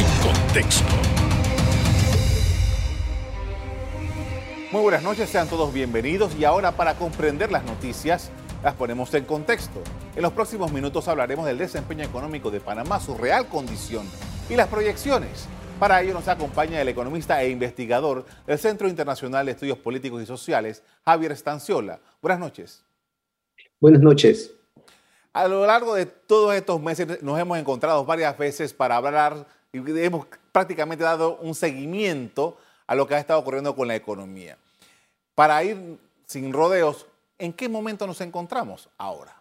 en contexto. Muy buenas noches, sean todos bienvenidos y ahora para comprender las noticias las ponemos en contexto. En los próximos minutos hablaremos del desempeño económico de Panamá, su real condición y las proyecciones. Para ello nos acompaña el economista e investigador del Centro Internacional de Estudios Políticos y Sociales, Javier Estanciola. Buenas noches. Buenas noches. A lo largo de todos estos meses nos hemos encontrado varias veces para hablar y hemos prácticamente dado un seguimiento a lo que ha estado ocurriendo con la economía. Para ir sin rodeos, ¿en qué momento nos encontramos ahora?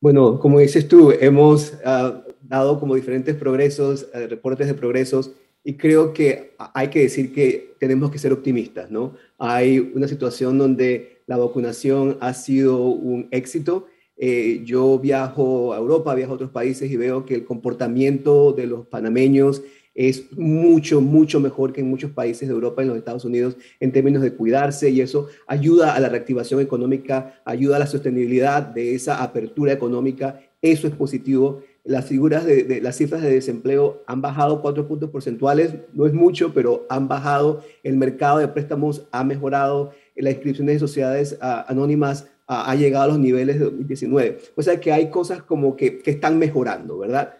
Bueno, como dices tú, hemos uh, dado como diferentes progresos, uh, reportes de progresos, y creo que hay que decir que tenemos que ser optimistas, ¿no? Hay una situación donde la vacunación ha sido un éxito. Eh, yo viajo a Europa, viajo a otros países y veo que el comportamiento de los panameños es mucho, mucho mejor que en muchos países de Europa y en los Estados Unidos en términos de cuidarse y eso ayuda a la reactivación económica, ayuda a la sostenibilidad de esa apertura económica. Eso es positivo. Las las cifras de desempleo han bajado cuatro puntos porcentuales, no es mucho, pero han bajado. El mercado de préstamos ha mejorado. La inscripción de sociedades ah, anónimas ha llegado a los niveles de 2019. O sea que hay cosas como que, que están mejorando, ¿verdad?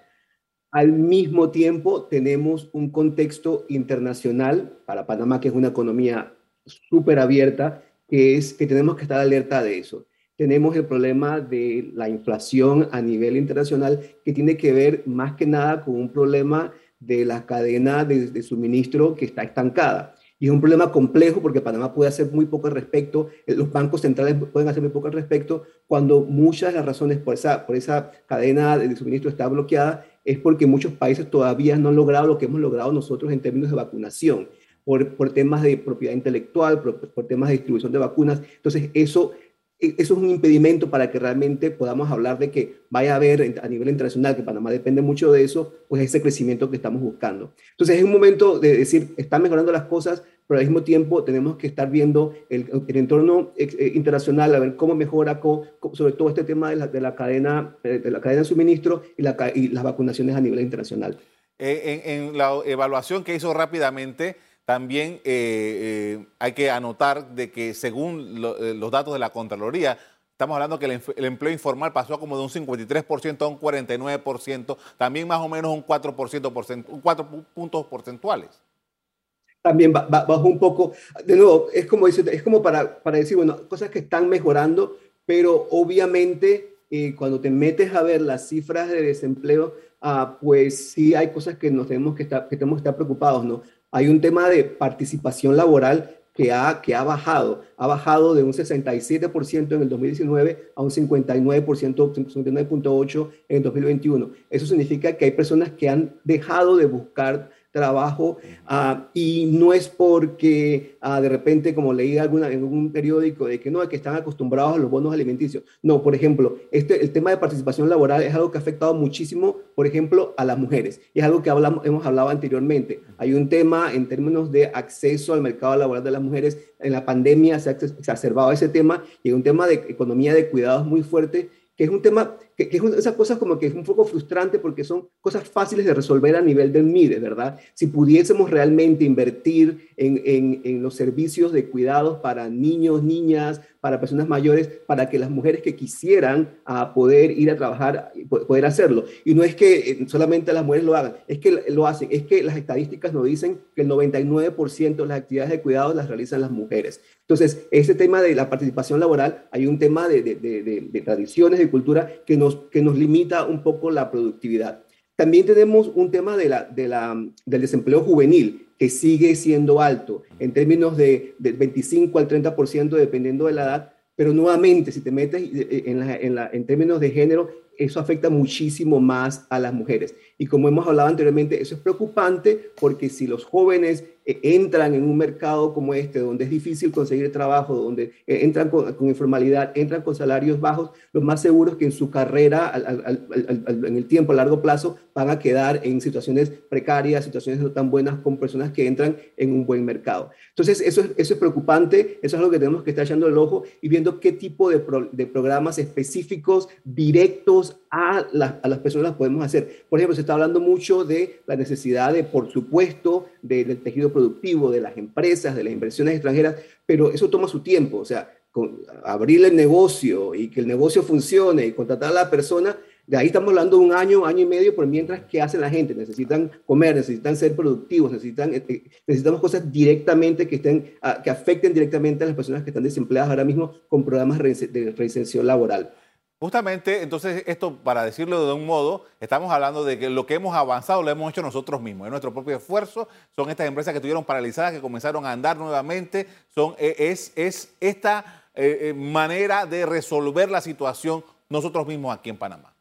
Al mismo tiempo, tenemos un contexto internacional para Panamá, que es una economía súper abierta, que es que tenemos que estar alerta de eso. Tenemos el problema de la inflación a nivel internacional, que tiene que ver más que nada con un problema de la cadena de, de suministro que está estancada. Y es un problema complejo porque Panamá puede hacer muy poco al respecto, eh, los bancos centrales pueden hacer muy poco al respecto, cuando muchas de las razones por esa, por esa cadena de suministro está bloqueada es porque muchos países todavía no han logrado lo que hemos logrado nosotros en términos de vacunación, por, por temas de propiedad intelectual, por, por, temas de distribución de vacunas. Entonces, eso, e, eso es un impedimento para que realmente podamos hablar de que vaya a haber a nivel internacional, que Panamá depende mucho de eso, pues ese crecimiento que estamos buscando. Entonces, es un momento de decir, están mejorando las cosas, pero al mismo tiempo tenemos que estar viendo el, el entorno eh, internacional, a ver cómo mejora, sobre todo este tema de la, de la, cadena, eh, de la cadena de suministro y, la, y las vacunaciones a nivel internacional. Eh, en, en, la evaluación que hizo rápidamente, también eh, hay que anotar de que según lo, los datos de la Contraloría, Estamos hablando que el, el, empleo informal pasó como de un 53% a un 49%, también más o menos un 4%, un 4 puntos porcentuales también bajó un poco. De nuevo, es como, dice, es como para, para decir, bueno, cosas que están mejorando, pero obviamente eh, cuando te metes a ver las cifras de desempleo, ah, pues sí hay cosas que nos tenemos que estar, que tenemos que estar preocupados, ¿no? Hay un tema de participación laboral que ha, que ha bajado. Ha bajado de un 67% en el 2019 a un 59%, 59.8% en el 2021. Eso significa que hay personas que han dejado de buscar trabajo uh, y no es porque uh, de repente, como leí alguna, en algún periódico, de que no, que están acostumbrados a los bonos alimenticios. No, por ejemplo, este, el tema de participación laboral es algo que ha afectado muchísimo, por ejemplo, a las mujeres. Y es algo que hablamos, hemos hablado anteriormente. Hay un tema en términos de acceso al mercado laboral de las mujeres. En la pandemia se ha exacerbado ese tema y hay un tema de economía de cuidados muy fuerte que es un tema que, que, es esas cosas como que es un poco frustrante porque son cosas fáciles de resolver a nivel del MIDE, ¿verdad? Si pudiésemos realmente invertir en, en, en, los servicios de cuidados para niños, niñas, para personas mayores, para que las mujeres que quisieran a poder ir a trabajar, poder hacerlo. Y no es que eh, solamente las mujeres lo hagan, es que lo hacen, es que las estadísticas nos dicen que el 99% de las actividades de cuidados las realizan las mujeres. Entonces, ese tema de la participación laboral, hay un tema de, de, de, de tradiciones, de cultura que no nos, que nos limita un poco la productividad. También tenemos un tema de la, de la, del desempleo juvenil, que sigue siendo alto, en términos de, de 25 al 30% dependiendo de la edad, pero nuevamente, si te metes en, la, en, la, en términos de género, eso afecta muchísimo más a las mujeres. Y como hemos hablado anteriormente, eso es preocupante porque si los jóvenes eh, entran en un mercado como este, donde es difícil conseguir trabajo, donde eh, entran con, con, informalidad, entran con salarios bajos, lo más seguro es que en su carrera, al, al, al, en el tiempo, a largo plazo, van a quedar en situaciones precarias, situaciones no tan buenas con personas que entran en un buen mercado. Entonces, eso es, eso es preocupante, eso es algo que tenemos que estar echando el ojo y viendo qué tipo de, pro, de programas específicos, directos, a las, a las personas las podemos hacer. Por ejemplo, se está hablando mucho de la necesidad de, por supuesto, del tejido productivo, de las empresas, de las inversiones extranjeras, pero eso toma su tiempo. O sea, con, abrir el negocio y que el negocio funcione y contratar a la persona, de ahí estamos hablando de un año, año y medio, por mientras, ¿qué hace la gente? Necesitan comer, necesitan ser productivos, necesitan, eh, eh, necesitamos cosas directamente que, estén, ah, que afecten directamente a las personas que están desempleadas ahora mismo con programas de reinserción laboral. Justamente, entonces, esto, para decirlo de un modo, estamos hablando de que lo que hemos avanzado lo hemos hecho nosotros mismos, es nuestro propio esfuerzo, son estas empresas que estuvieron paralizadas, que comenzaron a andar nuevamente, son, e, es, es esta eh, eh, manera de resolver la situación nosotros mismos aquí en Panamá.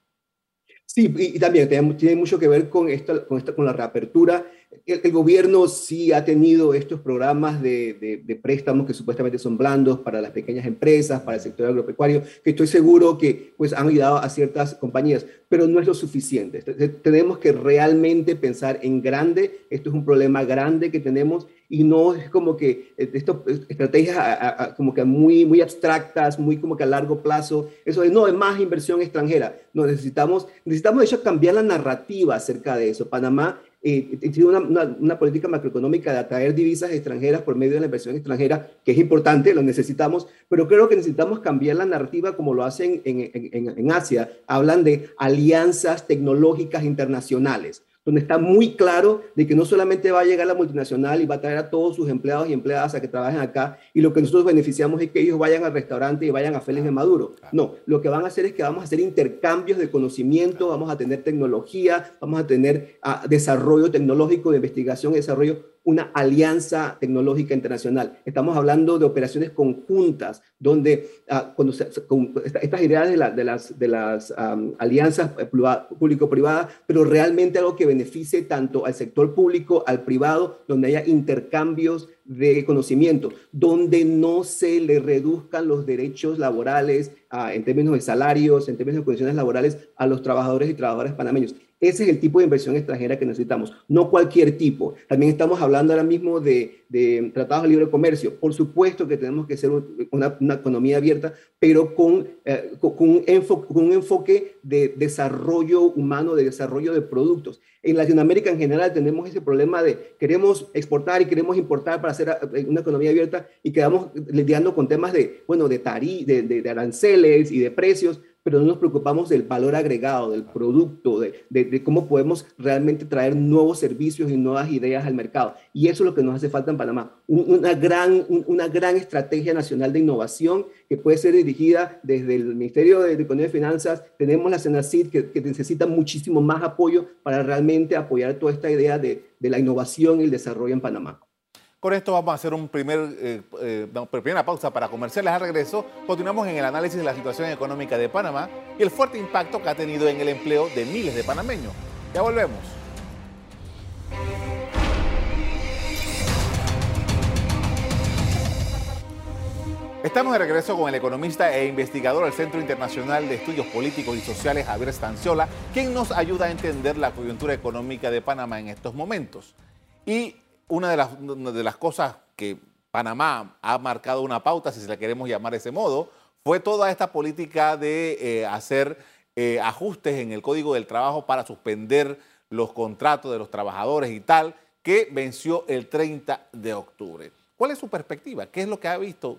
Sí, y, también tiene, mucho que ver con, esta, con, con la reapertura el, gobierno sí ha tenido estos programas de, préstamos que supuestamente son blandos para las pequeñas empresas, para el sector agropecuario, que estoy seguro que pues, han ayudado a ciertas compañías, pero no es lo suficiente. Tenemos que realmente pensar en grande. Esto es un problema grande que tenemos y no es como que eh, esto, estrategias como que muy, muy abstractas, muy como que a largo plazo. Eso es, no, es más inversión extranjera. No, necesitamos, necesitamos de hecho cambiar la narrativa acerca de eso. Panamá eh, tiene una, una, política macroeconómica de atraer divisas extranjeras por medio de la inversión extranjera, que es importante, lo necesitamos, pero creo que necesitamos cambiar la narrativa como lo hacen en, en, en Asia. Hablan de alianzas tecnológicas internacionales donde está muy claro de que no solamente va a llegar la multinacional y va a traer a todos sus empleados y empleadas a que trabajen acá y lo que nosotros beneficiamos es que ellos vayan al restaurante y vayan a Félix de Maduro. No, lo que van a hacer es que vamos a hacer intercambios de conocimiento, vamos a tener tecnología, vamos a tener ah, desarrollo tecnológico de investigación y desarrollo una alianza tecnológica internacional. Estamos hablando de operaciones conjuntas, donde ah, cuando estas ideas de, de las, de las alianzas eh, público-privadas, pero realmente algo que beneficie tanto al sector público, al privado, donde haya intercambios de conocimiento, donde no se le reduzcan los derechos laborales ah, en términos de salarios, en términos de condiciones laborales a los trabajadores y trabajadoras panameños. Ese es el tipo de inversión extranjera que necesitamos, no cualquier tipo. También estamos hablando ahora mismo de, tratados de libre comercio. Por supuesto que tenemos que ser una, economía abierta, pero con, eh, con, un enfoque, con, un enfoque, de desarrollo humano, de desarrollo de productos. En Latinoamérica en general tenemos ese problema de queremos exportar y queremos importar para hacer eh, una economía abierta y quedamos lidiando con temas de, bueno, de, tarí, de, de aranceles y de precios pero no nos preocupamos del valor agregado, del producto, de, cómo podemos realmente traer nuevos servicios y nuevas ideas al mercado. Y eso es lo que nos hace falta en Panamá, una, gran, una gran estrategia nacional de innovación que puede ser dirigida desde el Ministerio de Economía y Finanzas. Tenemos la Senacid que, que necesita muchísimo más apoyo para realmente apoyar toda esta idea de, de la innovación y el desarrollo en Panamá. Con esto vamos a hacer un primer, eh, eh, primera pausa para comerciales. Al regreso, continuamos en el análisis de la situación económica de Panamá y el fuerte impacto que ha tenido en el empleo de miles de panameños. Ya volvemos. Estamos de regreso con el economista e investigador del Centro Internacional de Estudios Políticos y Sociales, Javier Stanciola, quien nos ayuda a entender la coyuntura económica de Panamá en estos momentos. Y una de las, de las cosas que Panamá ha marcado una pauta, si se la queremos llamar de ese modo, fue toda esta política de eh, hacer eh, ajustes en el Código del Trabajo para suspender los contratos de los trabajadores y tal, que venció el 30 de octubre. ¿Cuál es su perspectiva? ¿Qué es lo que ha visto?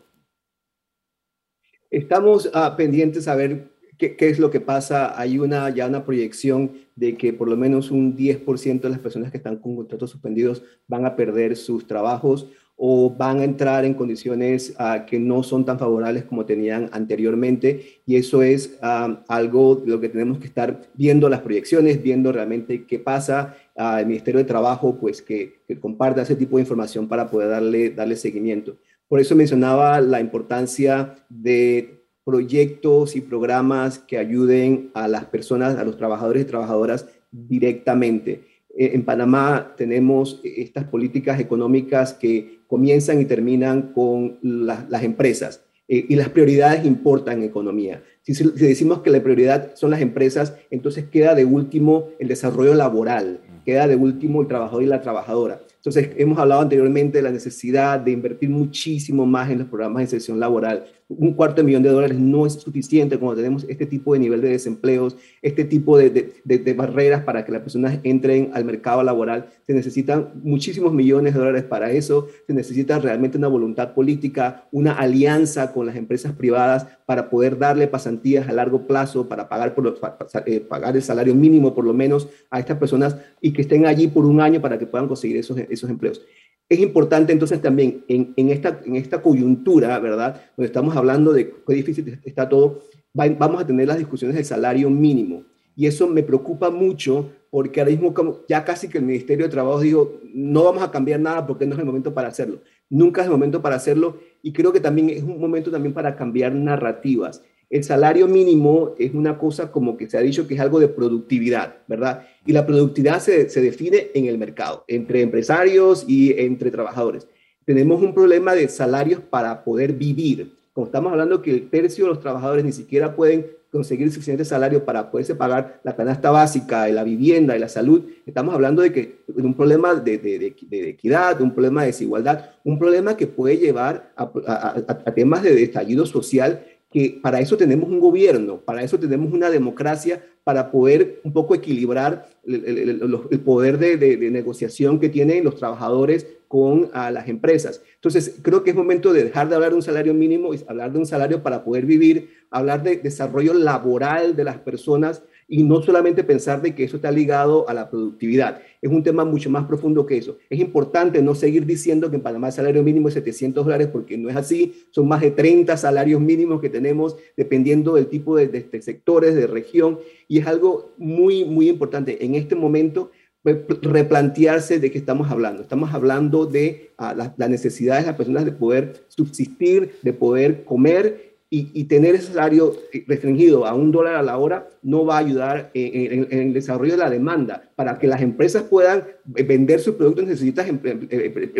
Estamos ah, pendientes a ver ¿Qué, es lo que pasa? Hay una, ya una proyección de que por lo menos un 10% de las personas que están con contratos suspendidos van a perder sus trabajos o van a entrar en condiciones ah, que no son tan favorables como tenían anteriormente. Y eso es ah, algo de lo que tenemos que estar viendo las proyecciones, viendo realmente qué pasa. al el Ministerio de Trabajo, pues que, que comparta ese tipo de información para poder darle, darle seguimiento. Por eso mencionaba la importancia de proyectos y programas que ayuden a las personas, a los trabajadores y trabajadoras directamente. Eh, en Panamá tenemos estas políticas económicas que comienzan y terminan con las empresas eh, y las prioridades importan en economía. Si, decimos que la prioridad son las empresas, entonces queda de último el desarrollo laboral, queda de último el trabajador y la trabajadora. Entonces, hemos hablado anteriormente de la necesidad de invertir muchísimo más en los programas de inserción laboral. Un cuarto de millón de dólares no es suficiente cuando tenemos este tipo de nivel de desempleos, este tipo de, barreras para que las personas entren al mercado laboral. Se necesitan muchísimos millones de dólares para eso. Se necesita realmente una voluntad política, una alianza con las empresas privadas para poder darle pasantías a largo plazo, para pagar, por eh, pagar el salario mínimo por lo menos a estas personas y que estén allí por un año para que puedan conseguir esos, esos empleos. Es importante entonces también en, esta, coyuntura, ¿verdad? Donde estamos hablando de qué difícil está todo, vamos a tener las discusiones del salario mínimo. Y eso me preocupa mucho porque ahora mismo ya casi que el Ministerio de Trabajo dijo, no vamos a cambiar nada porque no es el momento para hacerlo. Nunca es el momento para hacerlo y creo que también es un momento también para cambiar narrativas. El salario mínimo es una cosa como que se ha dicho que es algo de productividad, ¿verdad? Y la productividad se, se define en el mercado, entre empresarios y entre trabajadores. Tenemos un problema de salarios para poder vivir. Como estamos hablando que el tercio de los trabajadores ni siquiera pueden conseguir suficiente salario para poderse pagar la canasta básica, la vivienda, y la salud, estamos hablando de, que, un problema de, de, de, equidad, de un problema de desigualdad, un problema que puede llevar a, a, a temas de estallido social que para eso tenemos un gobierno, para eso tenemos una democracia, para poder un poco equilibrar el, poder de, negociación que tienen los trabajadores con las empresas. Entonces, creo que es momento de dejar de hablar de un salario mínimo y hablar de un salario para poder vivir, hablar de desarrollo laboral de las personas y no solamente pensar de que eso está ligado a la productividad. Es un tema mucho más profundo que eso. Es importante no seguir diciendo que en Panamá el salario mínimo es 700 dólares porque no es así. Son más de 30 salarios mínimos que tenemos dependiendo del tipo de, de, sectores, de región. Y es algo muy, muy importante en este momento replantearse de qué estamos hablando. Estamos hablando de uh, la, la necesidad de las personas de poder subsistir, de poder comer y, tener ese salario restringido a un dólar a la hora no va a ayudar en, el desarrollo de la demanda. Para que las empresas puedan vender sus productos necesitas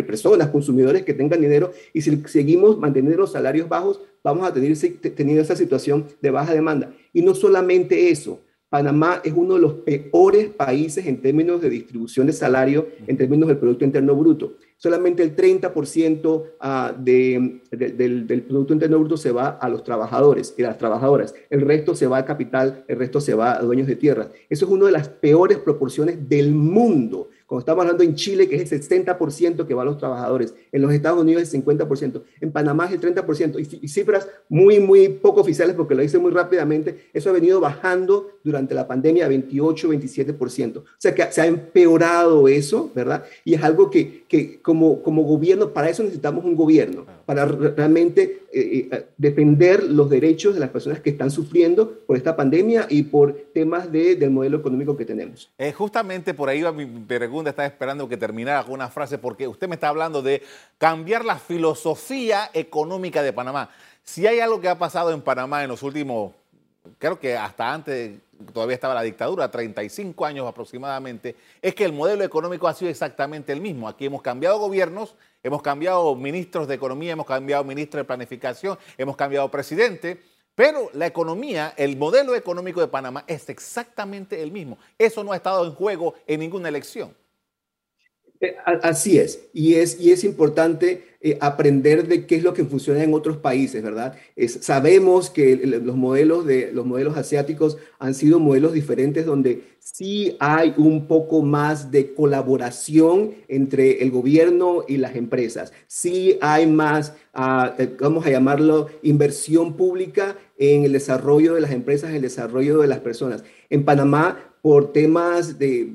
personas, consumidores que tengan dinero y si seguimos manteniendo los salarios bajos, vamos a tener teniendo esa situación de baja demanda. Y no solamente eso, Panamá es uno de los peores países en términos de distribución de salario, en términos del Producto Interno Bruto solamente el 30% ah, de, del, Producto Interno Bruto se va a los trabajadores y las trabajadoras. El resto se va al capital, el resto se va a dueños de tierras. Eso es una de las peores proporciones del mundo. Cuando estamos hablando en Chile, que es el 60% que va a los trabajadores, en los Estados Unidos el 50%, en Panamá es el 30%, y, cifras muy, muy poco oficiales, porque lo hice muy rápidamente, eso ha venido bajando durante la pandemia a 28, 27%. O sea que se ha empeorado eso, ¿verdad? Y es algo que, que como, como gobierno, para eso necesitamos un gobierno, para realmente eh, eh, defender los derechos de las personas que están sufriendo por esta pandemia y por temas de, del modelo económico que tenemos. Eh, justamente por ahí va mi pregunta estaba esperando que terminara con una frase porque usted me está hablando de cambiar la filosofía económica de Panamá. Si hay algo que ha pasado en Panamá en los últimos, creo que hasta antes todavía estaba la dictadura, 35 años aproximadamente, es que el modelo económico ha sido exactamente el mismo. Aquí hemos cambiado gobiernos, hemos cambiado ministros de economía, hemos cambiado ministros de planificación, hemos cambiado presidente pero la economía, el modelo económico de Panamá es exactamente el mismo. Eso no ha estado en juego en ninguna elección. Eh, así es, y es, y es importante eh, aprender de qué es lo que funciona en otros países, ¿verdad? sabemos que los modelos, de, los modelos asiáticos han sido modelos diferentes donde sí hay un poco más de colaboración entre el gobierno y las empresas, sí hay más, uh, vamos a llamarlo, inversión pública en el desarrollo de las empresas, en el desarrollo de las personas. En Panamá, por temas de,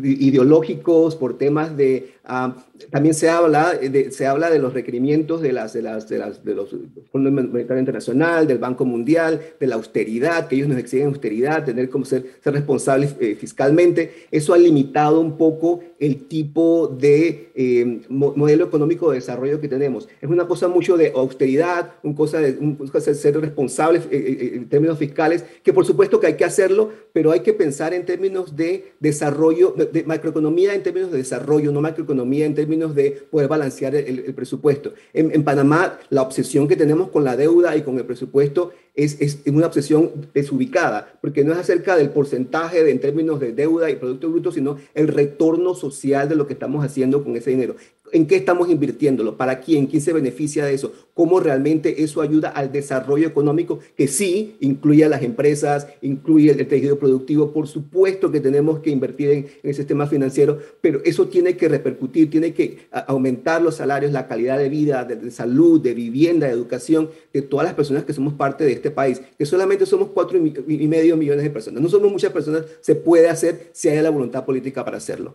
ideológicos, por temas de Ah, también se habla, de, se habla de los requerimientos de, las, de, las, de, las, de los Fondos Monetario Internacional, del Banco Mundial, de la austeridad, que ellos nos exigen austeridad, tener como ser, ser responsables eh, fiscalmente. Eso ha limitado un poco el tipo de eh, modelo económico de desarrollo que tenemos. Es una cosa mucho de austeridad, una cosa de, cosa de ser responsables eh, en términos fiscales, que por supuesto que hay que hacerlo, pero hay que pensar en términos de desarrollo, de macroeconomía en términos de desarrollo, no macroeconomía en términos de poder balancear el, presupuesto. En, Panamá, la obsesión que tenemos con la deuda y con el presupuesto es, es, una obsesión desubicada, porque no es acerca del porcentaje en términos de deuda y Producto Bruto, sino el retorno social de lo que estamos haciendo con ese dinero. ¿En qué estamos invirtiéndolo? ¿Para quién? ¿Quién se beneficia de eso? ¿Cómo realmente eso ayuda al desarrollo económico que sí incluye a las empresas, incluye el, tejido productivo? Por supuesto que tenemos que invertir en, el sistema financiero, pero eso tiene que repercutir, tiene que aumentar los salarios, la calidad de vida, de, salud, de vivienda, de educación, de todas las personas que somos parte de este país, que solamente somos cuatro y medio millones de personas. No somos muchas personas, se puede hacer si hay la voluntad política para hacerlo.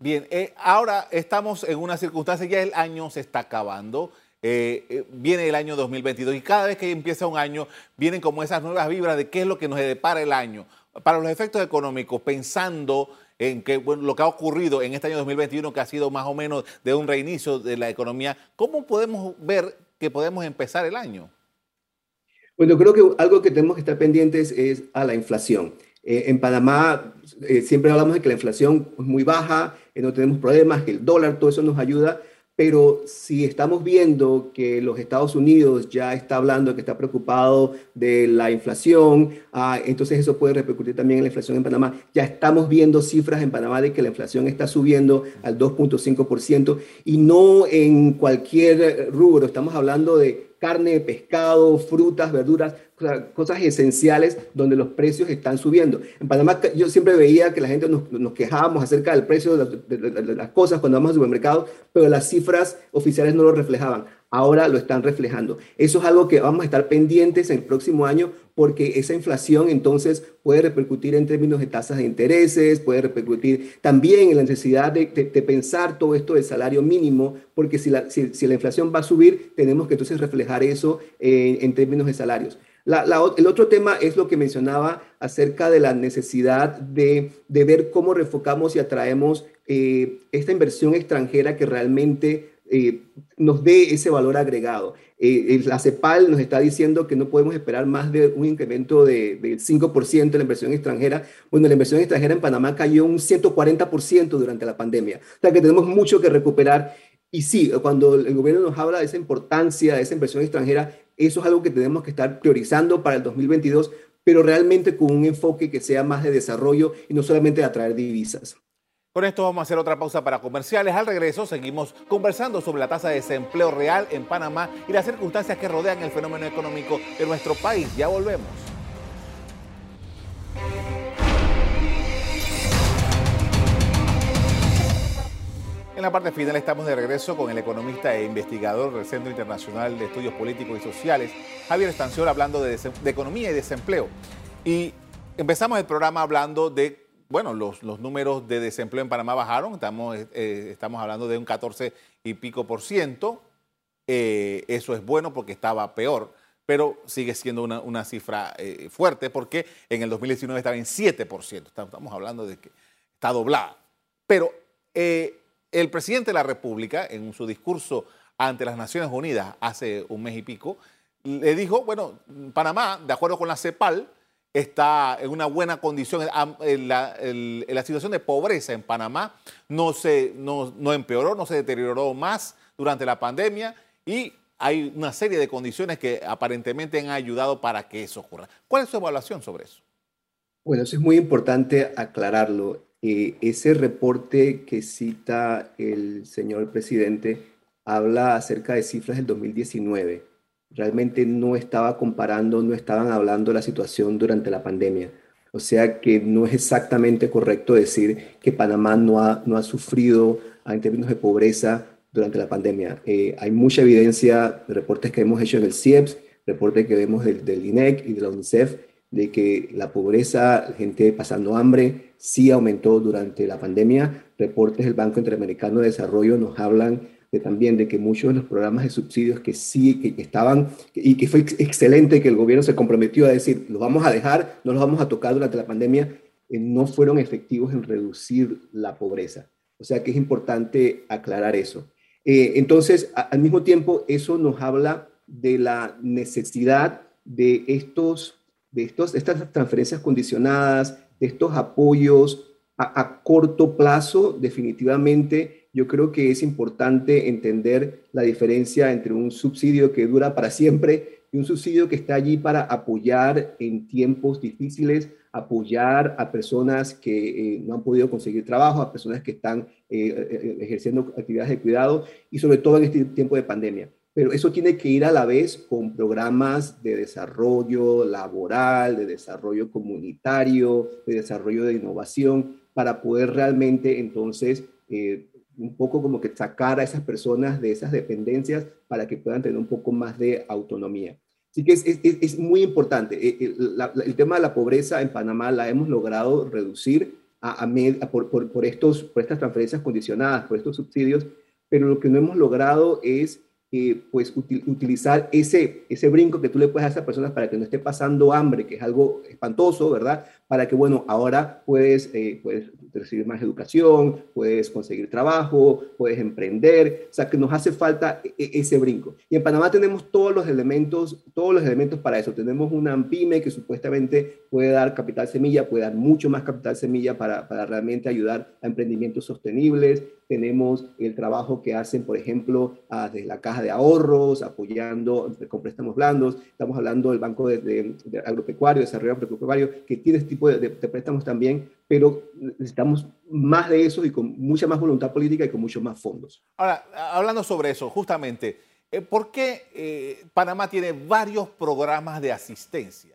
Bien, eh, ahora estamos en una circunstancia, ya el año se está acabando, eh, eh, viene el año 2022 y cada vez que empieza un año vienen como esas nuevas vibras de qué es lo que nos depara el año. Para los efectos económicos, pensando en que, lo que ha ocurrido en este año 2021, que ha sido más o menos de un reinicio de la economía, ¿cómo podemos ver que podemos empezar el año? Bueno, creo que algo que tenemos que estar pendientes es a la inflación. en Panamá siempre hablamos de que la inflación es muy baja, que no tenemos problemas, que el dólar, todo eso nos ayuda, pero si estamos viendo que los Estados Unidos ya está hablando, que está preocupado de la inflación, ah, entonces eso puede repercutir también en la inflación en Panamá. Ya estamos viendo cifras en Panamá de que la inflación está subiendo al 2.5% y no en cualquier rubro, estamos hablando de carne, pescado, frutas, verduras, cosas esenciales donde los precios están subiendo. En Panamá yo siempre veía que la gente nos, quejábamos acerca del precio de, las cosas cuando vamos al supermercado, pero las cifras oficiales no lo reflejaban. Ahora lo están reflejando. Eso es algo que vamos a estar pendientes en el próximo año porque esa inflación entonces puede repercutir en términos de tasas de intereses, puede repercutir también en la necesidad de, pensar todo esto del salario mínimo, porque si la, si, la, inflación va a subir, tenemos que entonces reflejar eso en términos de salarios el otro tema es lo que mencionaba acerca de la necesidad de, ver cómo refocamos y atraemos eh, esta inversión extranjera que realmente eh, nos dé ese valor agregado. Eh, la CEPAL nos está diciendo que no podemos esperar más de un incremento del 5% de la inversión extranjera. Bueno, la inversión extranjera en Panamá cayó un 140% durante la pandemia. O sea que tenemos mucho que recuperar. Y sí, cuando el gobierno nos habla de esa importancia, de esa inversión extranjera, eso es algo que tenemos que estar priorizando para el 2022, pero realmente con un enfoque que sea más de desarrollo y no solamente de atraer divisas. Con esto vamos a hacer otra pausa para comerciales. Al regreso seguimos conversando sobre la tasa de desempleo real en Panamá y las circunstancias que rodean el fenómeno económico de nuestro país. Ya volvemos. La parte final estamos de regreso con el economista e investigador del Centro Internacional de Estudios Políticos y Sociales, Javier Estanciol, hablando de, economía y desempleo. Y empezamos el programa hablando de, bueno, los, números de desempleo en Panamá bajaron, estamos, eh, estamos hablando de un 14 y pico por ciento. Eh, eso es bueno porque estaba peor, pero sigue siendo una, cifra eh, fuerte porque en el 2019 estaba en 7%. Estamos hablando de que está doblada. Pero el presidente de la República, en su discurso ante las Naciones Unidas hace un mes y pico, le dijo, bueno, Panamá, de acuerdo con la CEPAL, está en una buena condición. La, situación de pobreza en Panamá no, se, no, no empeoró, no se deterioró más durante la pandemia y hay una serie de condiciones que aparentemente han ayudado para que eso ocurra. ¿Cuál es su evaluación sobre eso? Bueno, eso es muy importante aclararlo. Eh, ese reporte que cita el señor presidente habla acerca de cifras del 2019. Realmente no estaba comparando, no estaban hablando de la situación durante la pandemia. O sea que no es exactamente correcto decir que Panamá no ha, no ha sufrido en términos de pobreza durante la pandemia. Eh, hay mucha evidencia, reportes que hemos hecho en el CIEPS, reportes que vemos del, del INEC y de la UNICEF, de que la pobreza, gente pasando hambre, sí aumentó durante la pandemia. Reportes del Banco Interamericano de Desarrollo nos hablan de, también de que muchos de los programas de subsidios que sí, que, estaban, y que fue excelente que el gobierno se comprometió a decir, los vamos a dejar, no los vamos a tocar durante la pandemia, eh, no fueron efectivos en reducir la pobreza. O sea que es importante aclarar eso. Eh, entonces, al mismo tiempo, eso nos habla de la necesidad de estos de estas transferencias condicionadas, de estos apoyos a, corto plazo, definitivamente yo creo que es importante entender la diferencia entre un subsidio que dura para siempre y un subsidio que está allí para apoyar en tiempos difíciles, apoyar a personas que eh, no han podido conseguir trabajo, a personas que están eh, eh, ejerciendo actividades de cuidado y sobre todo en este tiempo de pandemia. Pero eso tiene que ir a la vez con programas de desarrollo laboral, de desarrollo comunitario, de desarrollo de innovación, para poder realmente entonces eh, un poco como que sacar a esas personas de esas dependencias para que puedan tener un poco más de autonomía. Así que es, es, es muy importante. Eh, eh, el, tema de la pobreza en Panamá la hemos logrado reducir por, por, por, estos, por estas transferencias condicionadas, por estos subsidios, pero lo que no hemos logrado es pues utilizar ese, ese brinco que tú le puedes a esas personas para que no esté pasando hambre, que es algo espantoso, ¿verdad? Para que, bueno, ahora puedes, eh, puedes recibir más educación, puedes conseguir trabajo, puedes emprender, o sea, que nos hace falta e, e, ese brinco. Y en Panamá tenemos todos los elementos, todos los elementos para eso. Tenemos una pyme que supuestamente puede dar capital semilla, puede dar mucho más capital semilla para, para realmente ayudar a emprendimientos sostenibles tenemos el trabajo que hacen, por ejemplo, desde la caja de ahorros, apoyando con préstamos blandos. Estamos hablando del Banco de, Agropecuario, Desarrollo Agropecuario, que tiene este tipo de, préstamos también, pero necesitamos más de eso y con mucha más voluntad política y con muchos más fondos. Ahora, hablando sobre eso, justamente, eh, ¿por qué eh, Panamá tiene varios programas de asistencia?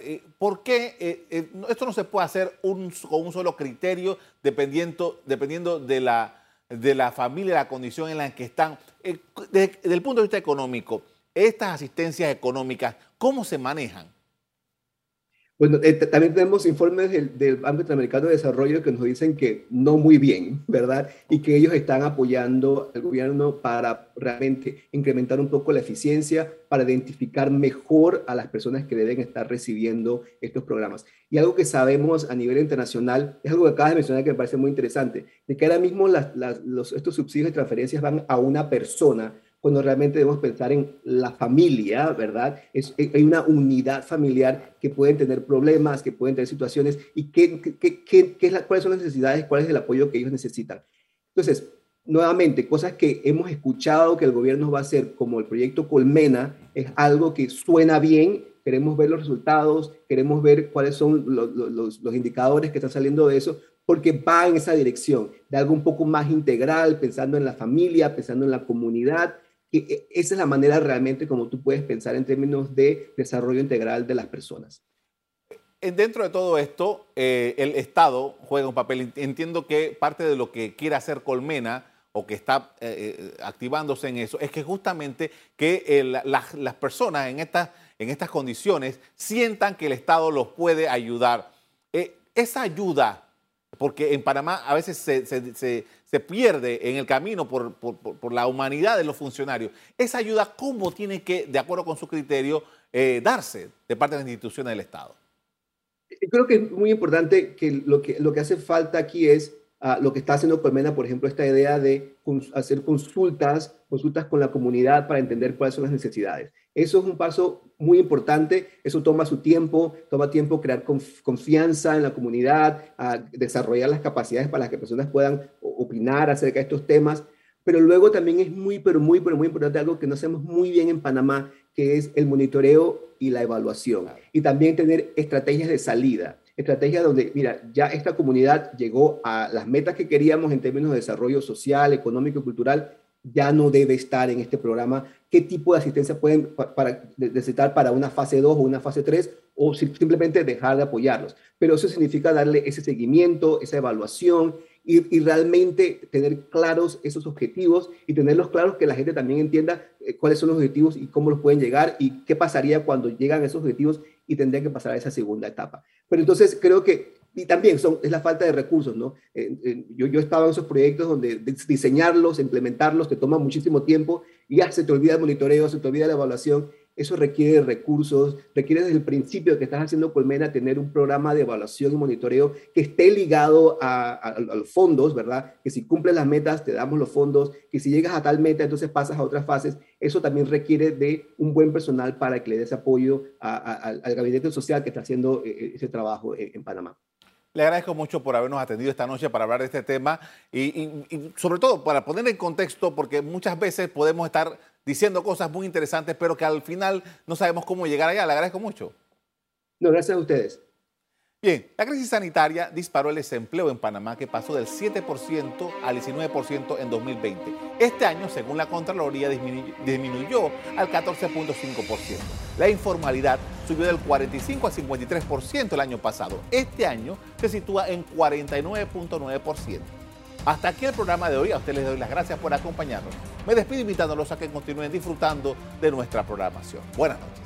Eh, ¿Por qué eh, eh, esto no se puede hacer con un solo criterio dependiendo, dependiendo de, la, de la familia, la condición en la que están? desde el punto de vista económico, estas asistencias económicas, ¿cómo se manejan? Bueno, eh, también tenemos informes del, Banco Interamericano de Desarrollo que nos dicen que no muy bien, ¿verdad? Y que ellos están apoyando al gobierno para realmente incrementar un poco la eficiencia, para identificar mejor a las personas que deben estar recibiendo estos programas. Y algo que sabemos a nivel internacional, es algo que acabas de mencionar que me parece muy interesante, de que ahora mismo los, estos subsidios y transferencias van a una persona, cuando realmente debemos pensar en la familia, ¿verdad? Es, hay una unidad familiar que pueden tener problemas, que pueden tener situaciones y qué, qué, qué, qué es la, cuáles son las necesidades, cuál es el apoyo que ellos necesitan. Entonces, nuevamente, cosas que hemos escuchado que el gobierno va a hacer, como el proyecto Colmena, es algo que suena bien, queremos ver los resultados, queremos ver cuáles son los, los, los indicadores que están saliendo de eso, porque va en esa dirección, de algo un poco más integral, pensando en la familia, pensando en la comunidad, esa es la manera realmente como tú puedes pensar en términos de desarrollo integral de las personas. Dentro de todo esto, eh, el Estado juega un papel. Entiendo que parte de lo que quiere hacer Colmena o que está eh, eh, activándose en eso es que justamente que las personas en estas, en estas condiciones sientan que el Estado los puede ayudar. esa ayuda porque en Panamá a veces se, pierde en el camino por, la humanidad de los funcionarios. Esa ayuda, ¿cómo tiene que, de acuerdo con su criterio, eh, darse de parte de las instituciones del Estado? Creo que es muy importante que lo que, lo que hace falta aquí es ah, lo que está haciendo Colmena, por ejemplo, esta idea de hacer consultas, consultas con la comunidad para entender cuáles son las necesidades. Eso es un paso muy importante, eso toma su tiempo, toma tiempo crear confianza en la comunidad, a desarrollar las capacidades para que las personas puedan opinar acerca de estos temas, pero luego también es muy, pero muy, pero muy importante algo que no hacemos muy bien en Panamá, que es el monitoreo y la evaluación. Y también tener estrategias de salida, estrategias donde, mira, ya esta comunidad llegó a las metas que queríamos en términos de desarrollo social, económico y cultural, ya no debe estar en este programa, qué tipo de asistencia pueden para, necesitar para una fase 2 o una fase 3 o simplemente dejar de apoyarlos. Pero eso significa darle ese seguimiento, esa evaluación y, realmente tener claros esos objetivos y tenerlos claros que la gente también entienda eh, cuáles son los objetivos y cómo los pueden llegar y qué pasaría cuando llegan esos objetivos y tendrían que pasar a esa segunda etapa. Pero entonces creo que y también son, es la falta de recursos, ¿no? yo, yo estaba en esos proyectos donde diseñarlos, implementarlos, te toma muchísimo tiempo y ya se te olvida el monitoreo, se te olvida la evaluación. Eso requiere recursos, requiere desde el principio que estás haciendo Colmena tener un programa de evaluación y monitoreo que esté ligado a, a, los fondos, ¿verdad? Que si cumples las metas te damos los fondos, que si llegas a tal meta entonces pasas a otras fases. Eso también requiere de un buen personal para que le des apoyo al gabinete social que está haciendo eh, ese trabajo en Panamá. Le agradezco mucho por habernos atendido esta noche para hablar de este tema y, sobre todo para poner en contexto, porque muchas veces podemos estar diciendo cosas muy interesantes, pero que al final no sabemos cómo llegar allá. Le agradezco mucho. No, gracias a ustedes. Bien, la crisis sanitaria disparó el desempleo en Panamá que pasó del 7% al 19% en 2020. Este año, según la Contraloría, disminuyó al 14.5%. La informalidad subió del 45 al 53% el año pasado. Este año se sitúa en 49.9%. Hasta aquí el programa de hoy. A ustedes les doy las gracias por acompañarnos. Me despido invitándolos a que continúen disfrutando de nuestra programación. Buenas noches.